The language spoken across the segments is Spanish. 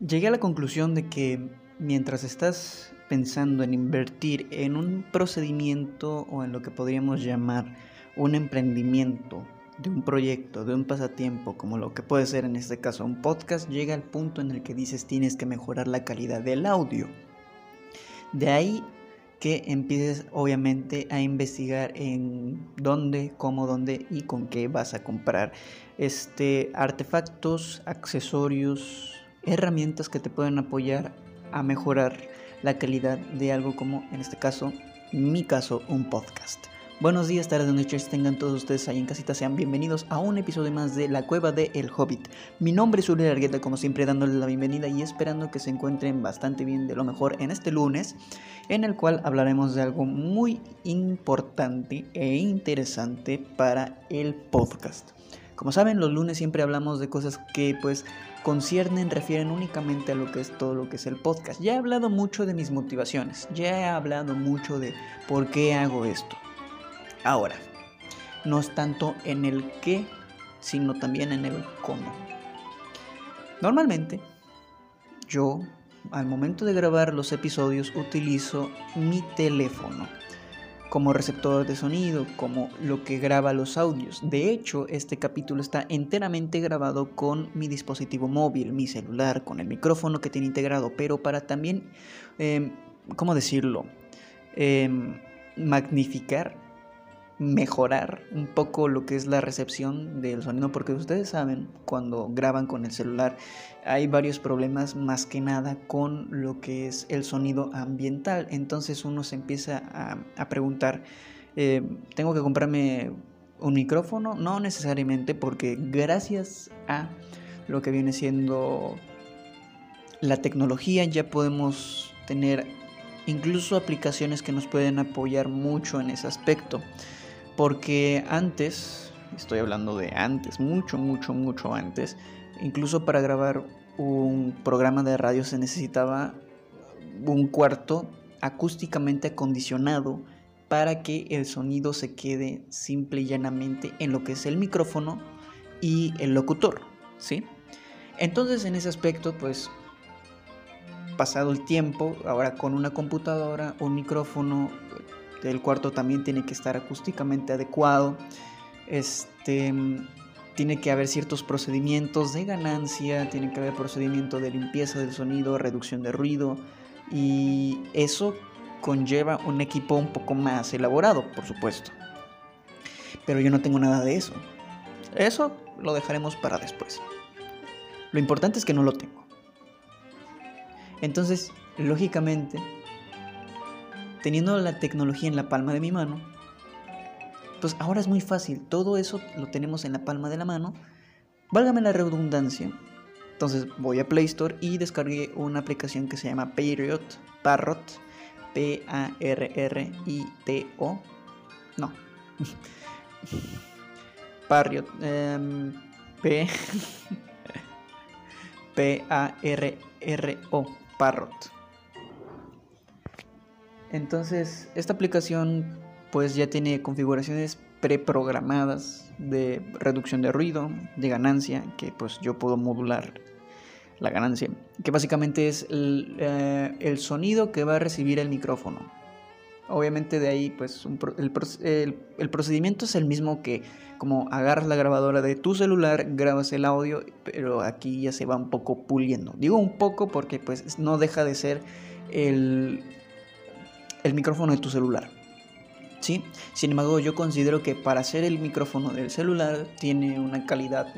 Llegué a la conclusión de que mientras estás pensando en invertir en un procedimiento o en lo que podríamos llamar un emprendimiento de un proyecto, de un pasatiempo, como lo que puede ser en este caso un podcast, llega al punto en el que dices tienes que mejorar la calidad del audio. De ahí que empieces obviamente a investigar en dónde, cómo, dónde y con qué vas a comprar este artefactos, accesorios, herramientas que te pueden apoyar a mejorar la calidad de algo como en este caso, mi caso, un podcast. Buenos días, tardes, noches, tengan todos ustedes ahí en casita, sean bienvenidos a un episodio más de La Cueva de El Hobbit. Mi nombre es Uri Argueta, como siempre dándoles la bienvenida y esperando que se encuentren bastante bien de lo mejor en este lunes, en el cual hablaremos de algo muy importante e interesante para el podcast. Como saben, los lunes siempre hablamos de cosas que pues conciernen, refieren únicamente a lo que es todo lo que es el podcast. Ya he hablado mucho de mis motivaciones, ya he hablado mucho de por qué hago esto. Ahora, no es tanto en el qué, sino también en el cómo. Normalmente, yo al momento de grabar los episodios utilizo mi teléfono como receptor de sonido, como lo que graba los audios. De hecho, este capítulo está enteramente grabado con mi dispositivo móvil, mi celular, con el micrófono que tiene integrado, pero para también, em, ¿cómo decirlo? Em, magnificar mejorar un poco lo que es la recepción del sonido porque ustedes saben cuando graban con el celular hay varios problemas más que nada con lo que es el sonido ambiental. Entonces uno se empieza a, preguntar eh, tengo que comprarme un micrófono no necesariamente porque gracias a lo que viene siendo la tecnología ya podemos tener incluso aplicaciones que nos pueden apoyar mucho en ese aspecto porque antes, estoy hablando de antes, mucho, mucho, mucho antes, incluso para grabar un programa de radio se necesitaba un cuarto acústicamente acondicionado para que el sonido se quede simple y llanamente en lo que es el micrófono y el locutor, ¿sí? Entonces en ese aspecto, pues pasado el tiempo, ahora con una computadora, un micrófono, el cuarto también tiene que estar acústicamente adecuado. Este, tiene que haber ciertos procedimientos de ganancia, tiene que haber procedimiento de limpieza del sonido, reducción de ruido y eso conlleva un equipo un poco más elaborado, por supuesto. Pero yo no tengo nada de eso. Eso lo dejaremos para después. Lo importante es que no lo tengo. Entonces, lógicamente, teniendo la tecnología en la palma de mi mano, pues ahora es muy fácil, todo eso lo tenemos en la palma de la mano, válgame la redundancia. Entonces voy a Play Store y descargué una aplicación que se llama Parrot, Parrot, P-A-R-R-I-T-O, no, Parrot, em, P, P-A-R-R-O, Parrot. Entonces, esta aplicación pues ya tiene configuraciones preprogramadas de reducción de ruido, de ganancia, que pues yo puedo modular la ganancia, que básicamente es el, eh, sonido que va a recibir el micrófono. Obviamente de ahí pues el, el, procedimiento es el mismo que como agarras la grabadora de tu celular, grabas el audio, pero aquí ya se va un poco puliendo. Digo un poco porque pues no deja de ser el, el micrófono de tu celular. ¿Sí? Sin embargo, yo considero que para hacer el micrófono del celular tiene una calidad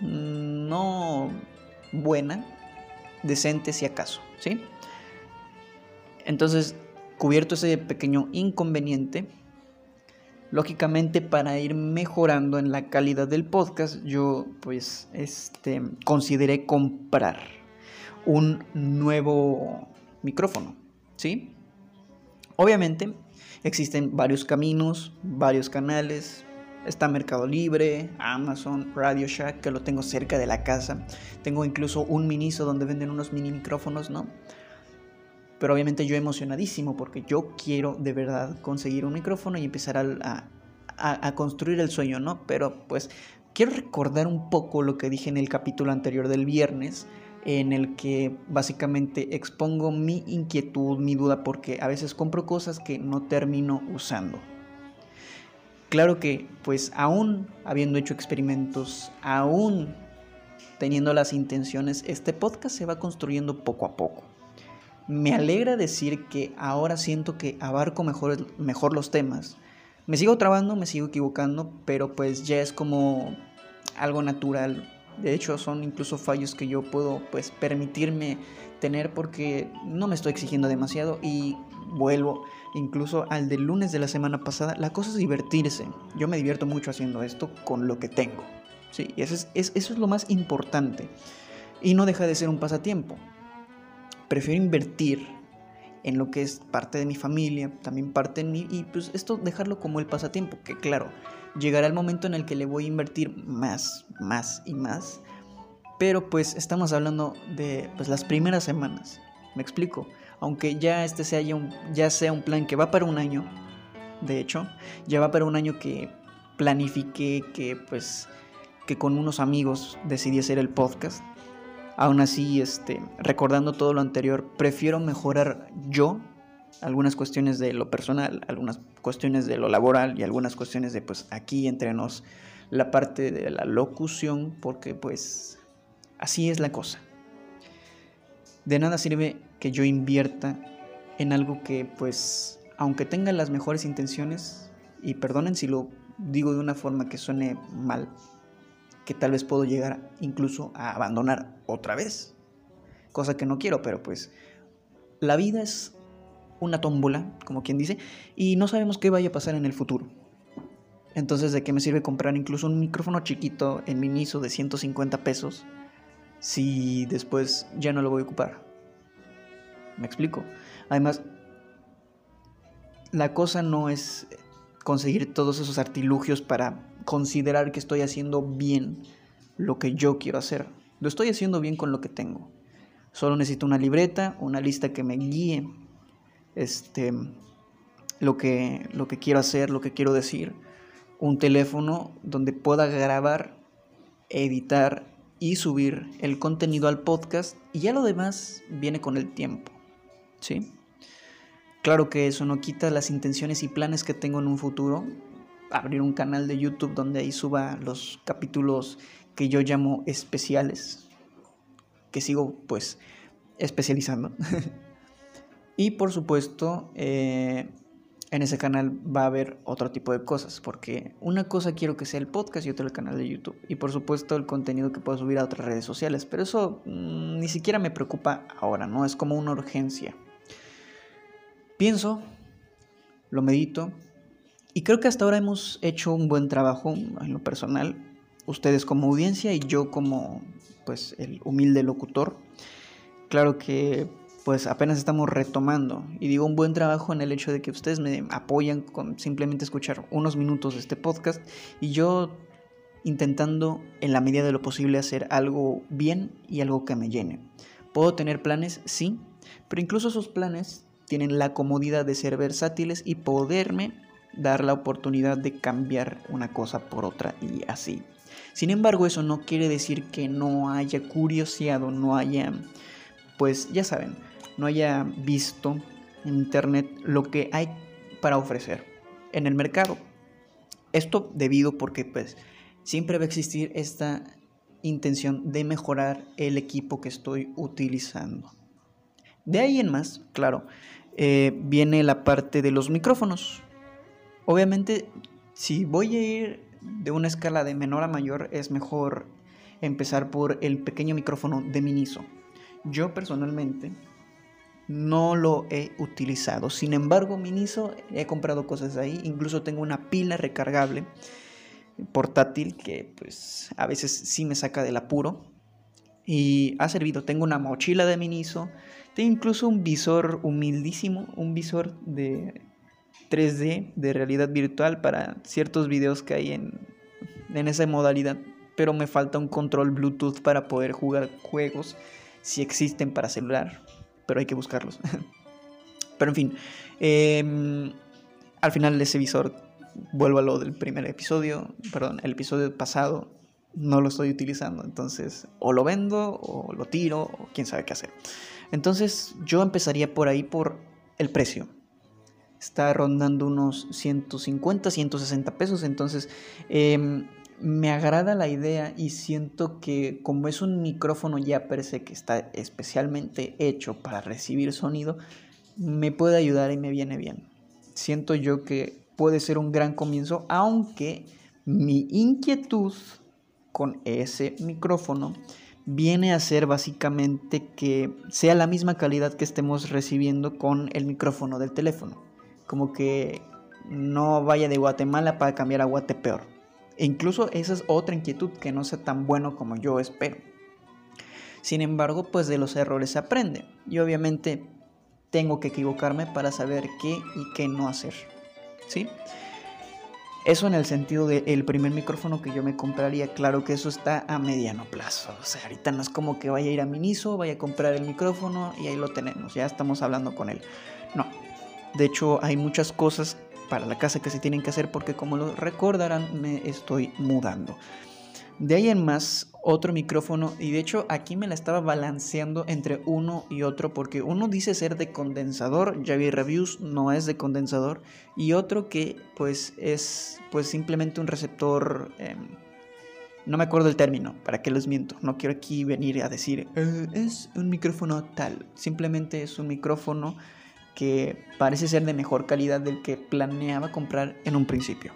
no buena, decente si acaso, ¿sí? Entonces, cubierto ese pequeño inconveniente, lógicamente para ir mejorando en la calidad del podcast, yo pues este consideré comprar un nuevo micrófono, ¿sí? Obviamente existen varios caminos, varios canales. Está Mercado Libre, Amazon, Radio Shack, que lo tengo cerca de la casa. Tengo incluso un Miniso donde venden unos mini micrófonos, ¿no? Pero obviamente yo emocionadísimo porque yo quiero de verdad conseguir un micrófono y empezar a, a, construir el sueño, ¿no? Pero pues quiero recordar un poco lo que dije en el capítulo anterior del viernes en el que básicamente expongo mi inquietud, mi duda, porque a veces compro cosas que no termino usando. Claro que, pues aún habiendo hecho experimentos, aún teniendo las intenciones, este podcast se va construyendo poco a poco. Me alegra decir que ahora siento que abarco mejor, mejor los temas. Me sigo trabando, me sigo equivocando, pero pues ya es como algo natural de hecho, son incluso fallos que yo puedo pues permitirme tener porque no me estoy exigiendo demasiado y vuelvo incluso al del lunes de la semana pasada. La cosa es divertirse. Yo me divierto mucho haciendo esto con lo que tengo. Sí, eso es, eso es lo más importante. Y no deja de ser un pasatiempo. Prefiero invertir en lo que es parte de mi familia, también parte de mí, y pues esto dejarlo como el pasatiempo, que claro, llegará el momento en el que le voy a invertir más, más y más. Pero pues estamos hablando de pues, las primeras semanas. Me explico. Aunque ya este sea, ya, un, ya sea un plan que va para un año, de hecho, ya va para un año que planifiqué que pues que con unos amigos decidí hacer el podcast. Aún así, este, recordando todo lo anterior, prefiero mejorar yo algunas cuestiones de lo personal, algunas cuestiones de lo laboral y algunas cuestiones de pues aquí entre nos la parte de la locución porque pues así es la cosa. De nada sirve que yo invierta en algo que pues aunque tenga las mejores intenciones y perdonen si lo digo de una forma que suene mal, que tal vez puedo llegar incluso a abandonar otra vez. Cosa que no quiero, pero pues la vida es una tómbola, como quien dice, y no sabemos qué vaya a pasar en el futuro. Entonces, ¿de qué me sirve comprar incluso un micrófono chiquito en Miniso de 150 pesos si después ya no lo voy a ocupar? ¿Me explico? Además, la cosa no es conseguir todos esos artilugios para considerar que estoy haciendo bien lo que yo quiero hacer. Lo estoy haciendo bien con lo que tengo. Solo necesito una libreta, una lista que me guíe este, lo, que, lo que quiero hacer, lo que quiero decir. Un teléfono donde pueda grabar, editar y subir el contenido al podcast y ya lo demás viene con el tiempo. ¿Sí? Claro que eso no quita las intenciones y planes que tengo en un futuro. Abrir un canal de YouTube donde ahí suba los capítulos que yo llamo especiales. Que sigo pues especializando. Y por supuesto, eh, en ese canal va a haber otro tipo de cosas, porque una cosa quiero que sea el podcast y otra el canal de YouTube. Y por supuesto el contenido que puedo subir a otras redes sociales, pero eso mm, ni siquiera me preocupa ahora, ¿no? Es como una urgencia. Pienso, lo medito, y creo que hasta ahora hemos hecho un buen trabajo en lo personal, ustedes como audiencia y yo como pues el humilde locutor. Claro que pues apenas estamos retomando. Y digo un buen trabajo en el hecho de que ustedes me apoyan con simplemente escuchar unos minutos de este podcast y yo intentando en la medida de lo posible hacer algo bien y algo que me llene. ¿Puedo tener planes? Sí, pero incluso esos planes tienen la comodidad de ser versátiles y poderme dar la oportunidad de cambiar una cosa por otra y así. Sin embargo, eso no quiere decir que no haya curioseado, no haya, pues ya saben, no haya visto en internet lo que hay para ofrecer en el mercado. Esto debido porque pues siempre va a existir esta intención de mejorar el equipo que estoy utilizando. De ahí en más, claro, eh, viene la parte de los micrófonos. Obviamente, si voy a ir de una escala de menor a mayor, es mejor empezar por el pequeño micrófono de Miniso. Yo personalmente no lo he utilizado. Sin embargo, Miniso, he comprado cosas ahí. Incluso tengo una pila recargable portátil que pues a veces sí me saca del apuro. Y ha servido. Tengo una mochila de Miniso. Tengo incluso un visor humildísimo. Un visor de 3D de realidad virtual para ciertos videos que hay en, en esa modalidad. Pero me falta un control Bluetooth para poder jugar juegos si existen para celular pero hay que buscarlos. pero en fin, em, al final de ese visor, vuelvo a lo del primer episodio, perdón, el episodio pasado, no lo estoy utilizando. Entonces, o lo vendo, o lo tiro, o quién sabe qué hacer. Entonces, yo empezaría por ahí por el precio. Está rondando unos 150, 160 pesos. Entonces, em, me agrada la idea y siento que como es un micrófono ya per se que está especialmente hecho para recibir sonido, me puede ayudar y me viene bien. Siento yo que puede ser un gran comienzo, aunque mi inquietud con ese micrófono viene a ser básicamente que sea la misma calidad que estemos recibiendo con el micrófono del teléfono. Como que no vaya de Guatemala para cambiar a Guatepeor. E incluso esa es otra inquietud, que no sea tan bueno como yo espero. Sin embargo, pues de los errores se aprende. Y obviamente tengo que equivocarme para saber qué y qué no hacer. ¿Sí? Eso en el sentido del primer micrófono que yo me compraría, claro que eso está a mediano plazo. O sea, ahorita no es como que vaya a ir a Miniso, vaya a comprar el micrófono y ahí lo tenemos, ya estamos hablando con él. No, de hecho hay muchas cosas para la casa que se tienen que hacer porque como lo recordarán me estoy mudando. De ahí en más, otro micrófono, y de hecho aquí me la estaba balanceando entre uno y otro, porque uno dice ser de condensador, ya vi reviews, no es de condensador, y otro que pues es pues simplemente un receptor, em, no me acuerdo el término, para qué les miento, no quiero aquí venir a decir, eh, es un micrófono tal, simplemente es un micrófono que parece ser de mejor calidad del que planeaba comprar en un principio.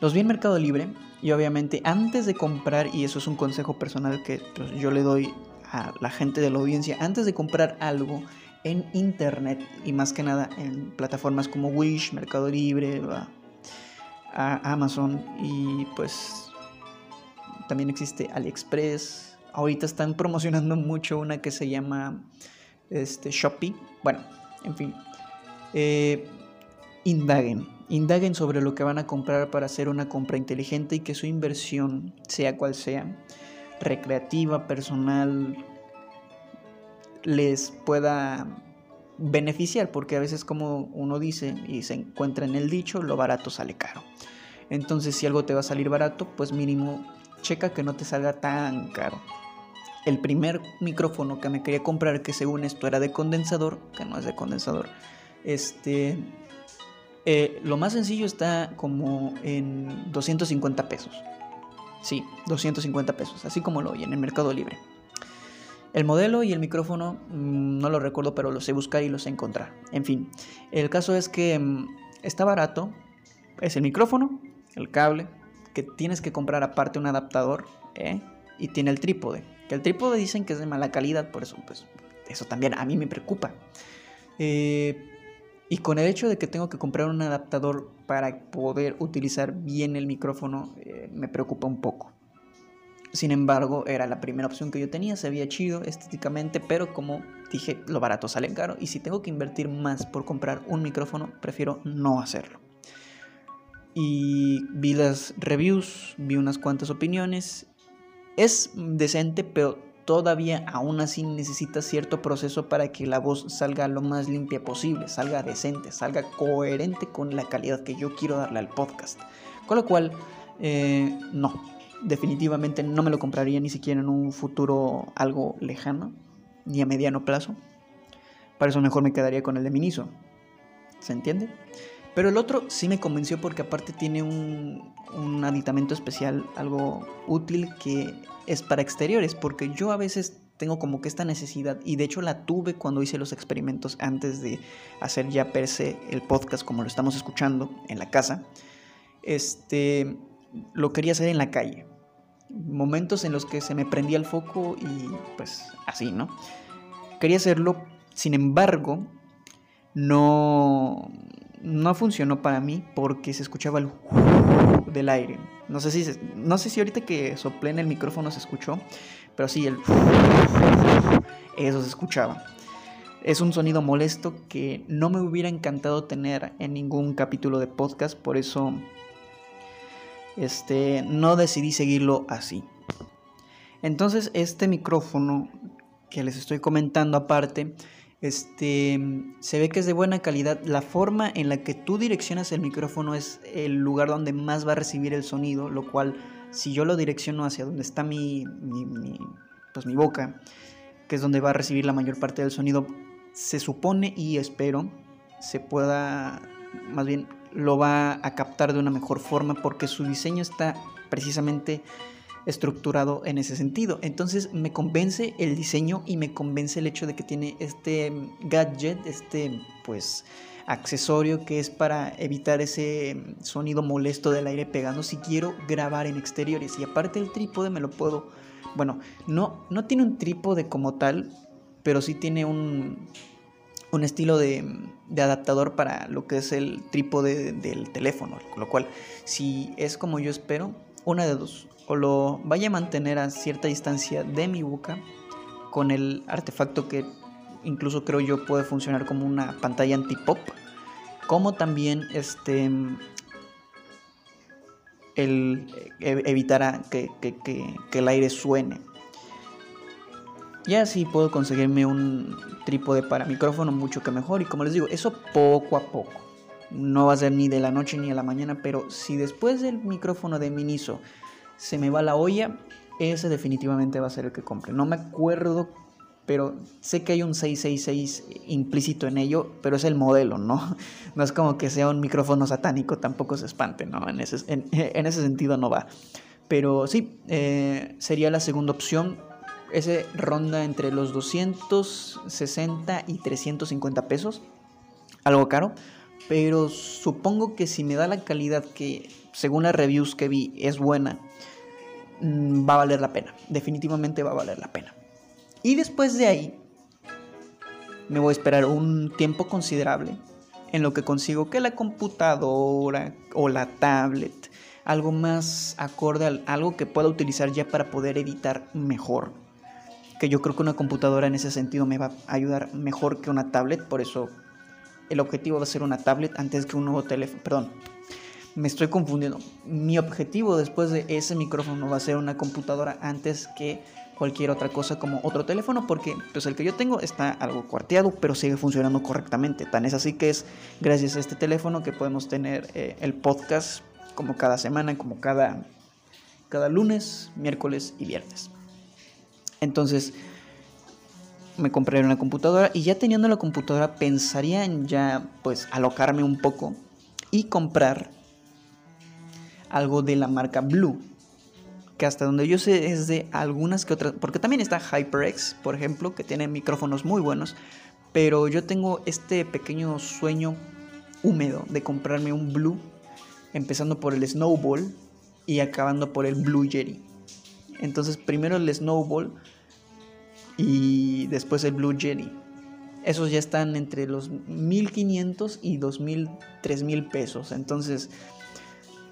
Los vi en Mercado Libre y obviamente antes de comprar, y eso es un consejo personal que pues, yo le doy a la gente de la audiencia, antes de comprar algo en internet y más que nada en plataformas como Wish, Mercado Libre, Amazon y pues también existe AliExpress. Ahorita están promocionando mucho una que se llama este, Shopee. Bueno, en fin. Eh, indaguen Indaguen sobre lo que van a comprar para hacer una compra inteligente y que su inversión, sea cual sea, recreativa, personal, les pueda beneficiar, porque a veces como uno dice y se encuentra en el dicho, lo barato sale caro. Entonces si algo te va a salir barato, pues mínimo checa que no te salga tan caro. El primer micrófono que me quería comprar, que según esto era de condensador, que no es de condensador, este eh, lo más sencillo está como en 250 pesos. Sí, 250 pesos, así como lo oyen en el Mercado Libre. El modelo y el micrófono mm, no lo recuerdo, pero lo sé buscar y lo sé encontrar. En fin, el caso es que mm, está barato. Es el micrófono, el cable, que tienes que comprar aparte un adaptador, ¿eh? y tiene el trípode. Que el trípode dicen que es de mala calidad, por eso, pues, eso también a mí me preocupa. Eh, y con el hecho de que tengo que comprar un adaptador para poder utilizar bien el micrófono, eh, me preocupa un poco. Sin embargo, era la primera opción que yo tenía, se veía chido estéticamente, pero como dije, lo barato sale caro y si tengo que invertir más por comprar un micrófono, prefiero no hacerlo. Y vi las reviews, vi unas cuantas opiniones. Es decente, pero todavía aún así necesita cierto proceso para que la voz salga lo más limpia posible, salga decente, salga coherente con la calidad que yo quiero darle al podcast. Con lo cual, eh, no, definitivamente no me lo compraría ni siquiera en un futuro algo lejano, ni a mediano plazo. Para eso mejor me quedaría con el de Miniso. ¿Se entiende? Pero el otro sí me convenció porque aparte tiene un, un aditamento especial, algo útil que es para exteriores, porque yo a veces tengo como que esta necesidad y de hecho la tuve cuando hice los experimentos antes de hacer ya per se el podcast como lo estamos escuchando en la casa. Este lo quería hacer en la calle. Momentos en los que se me prendía el foco y pues así, ¿no? Quería hacerlo, sin embargo, no no funcionó para mí porque se escuchaba el del aire. No sé si, no sé si ahorita que soplé en el micrófono se escuchó, pero sí, el eso se escuchaba. Es un sonido molesto que no me hubiera encantado tener en ningún capítulo de podcast, por eso este, no decidí seguirlo así. Entonces este micrófono que les estoy comentando aparte, este, se ve que es de buena calidad. La forma en la que tú direccionas el micrófono es el lugar donde más va a recibir el sonido, lo cual si yo lo direcciono hacia donde está mi, pues mi boca, que es donde va a recibir la mayor parte del sonido, se supone y espero se pueda, más bien lo va a captar de una mejor forma porque su diseño está precisamente estructurado en ese sentido. Entonces me convence el diseño y me convence el hecho de que tiene este gadget, este pues accesorio que es para evitar ese sonido molesto del aire pegando si quiero grabar en exteriores. Y aparte el trípode me lo puedo, bueno, no, no tiene un trípode como tal, pero sí tiene un, un estilo de, de, adaptador para lo que es el trípode del teléfono. Lo cual, si es como yo espero, una de dos. O lo vaya a mantener a cierta distancia de mi boca con el artefacto que incluso creo yo puede funcionar como una pantalla anti-pop. Como también este el e, evitará que, que el aire suene. Ya así puedo conseguirme un trípode para micrófono mucho que mejor. Y como les digo, eso poco a poco. No va a ser ni de la noche ni de la mañana, pero si después del micrófono de Miniso se me va la olla, ese definitivamente va a ser el que compre. No me acuerdo, pero sé que hay un 666 implícito en ello, pero es el modelo, ¿no? No es como que sea un micrófono satánico, tampoco se espante, ¿no? En ese, en, ese sentido no va. Pero sí, eh, sería la segunda opción ese ronda entre los 260 y 350 pesos. Algo caro. Pero supongo que si me da la calidad que, según las reviews que vi, es buena, mm, va a valer la pena. Definitivamente va a valer la pena. Y después de ahí, me voy a esperar un tiempo considerable en lo que consigo que la computadora o la tablet, algo más acorde a algo que pueda utilizar ya para poder editar mejor que yo creo que una computadora en ese sentido me va a ayudar mejor que una tablet, por eso el objetivo va a ser una tablet antes que un nuevo teléfono, perdón, me estoy confundiendo. Mi objetivo después de ese micrófono va a ser una computadora antes que cualquier otra cosa como otro teléfono porque pues el que yo tengo está algo cuarteado pero sigue funcionando correctamente. Tan es así que es gracias a este teléfono que podemos tener eh, el podcast como cada semana, como cada, cada lunes, miércoles y viernes. Entonces me compré una computadora y ya teniendo la computadora pensaría en ya pues alocarme un poco y comprar algo de la marca Blue. Que hasta donde yo sé es de algunas que otras. Porque también está HyperX, por ejemplo, que tiene micrófonos muy buenos. Pero yo tengo este pequeño sueño húmedo de comprarme un Blue. Empezando por el Snowball y acabando por el Blue Yeti. Entonces primero el Snowball y después el Blue Jelly. Esos ya están entre los 1500 y 2000, 3000 pesos. Entonces,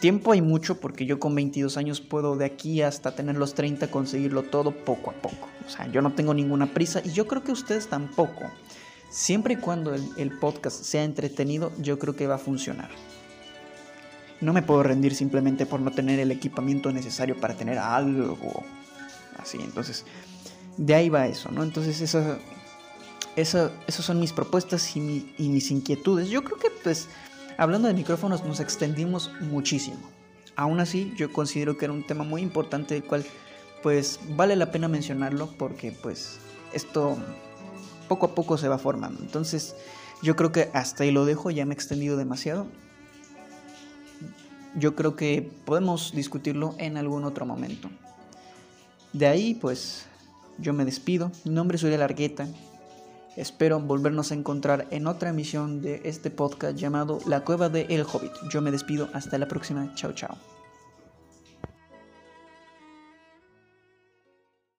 tiempo hay mucho porque yo con 22 años puedo de aquí hasta tener los 30 conseguirlo todo poco a poco. O sea, yo no tengo ninguna prisa y yo creo que ustedes tampoco. Siempre y cuando el, el podcast sea entretenido, yo creo que va a funcionar. No me puedo rendir simplemente por no tener el equipamiento necesario para tener algo así. Entonces, de ahí va eso, ¿no? Entonces, esa, esas son mis propuestas y, mis inquietudes. Yo creo que, pues, hablando de micrófonos, nos extendimos muchísimo. Aún así, yo considero que era un tema muy importante, el cual, pues, vale la pena mencionarlo porque, pues, esto poco a poco se va formando. Entonces, yo creo que hasta ahí lo dejo, ya me he extendido demasiado. Yo creo que podemos discutirlo en algún otro momento. De ahí, pues, yo me despido. Mi nombre es Uriel Largueta. Espero volvernos a encontrar en otra emisión de este podcast llamado La Cueva de El Hobbit. Yo me despido. Hasta la próxima. Chao, chao.